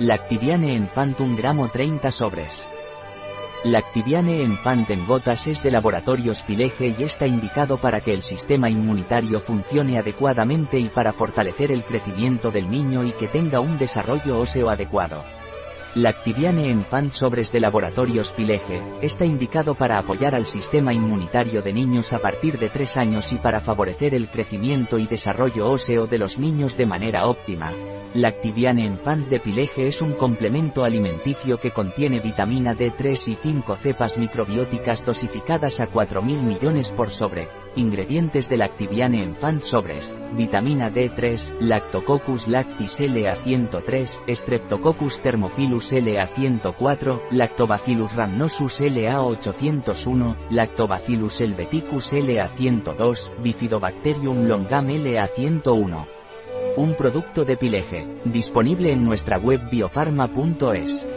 Lactiviane Enfant 1 gramo 30 sobres. Lactiviane Enfant en gotas es de laboratorios Pileje y está indicado para que el sistema inmunitario funcione adecuadamente y para fortalecer el crecimiento del niño y que tenga un desarrollo óseo adecuado. Lactiviane Enfant sobres de laboratorios Pileje, está indicado para apoyar al sistema inmunitario de niños a partir de 3 años y para favorecer el crecimiento y desarrollo óseo de los niños de manera óptima. Lactiviane Enfant de Pileje es un complemento alimenticio que contiene vitamina D3 y 5 cepas microbióticas dosificadas a 4.000 millones por sobre. Ingredientes de Lactiviane Enfant sobres. Vitamina D3, Lactococcus lactis LA103, Streptococcus thermophilus LA104, Lactobacillus rhamnosus LA801, Lactobacillus helveticus LA102, Bifidobacterium longam LA101. Un producto de Pileje, disponible en nuestra web biofarma.es.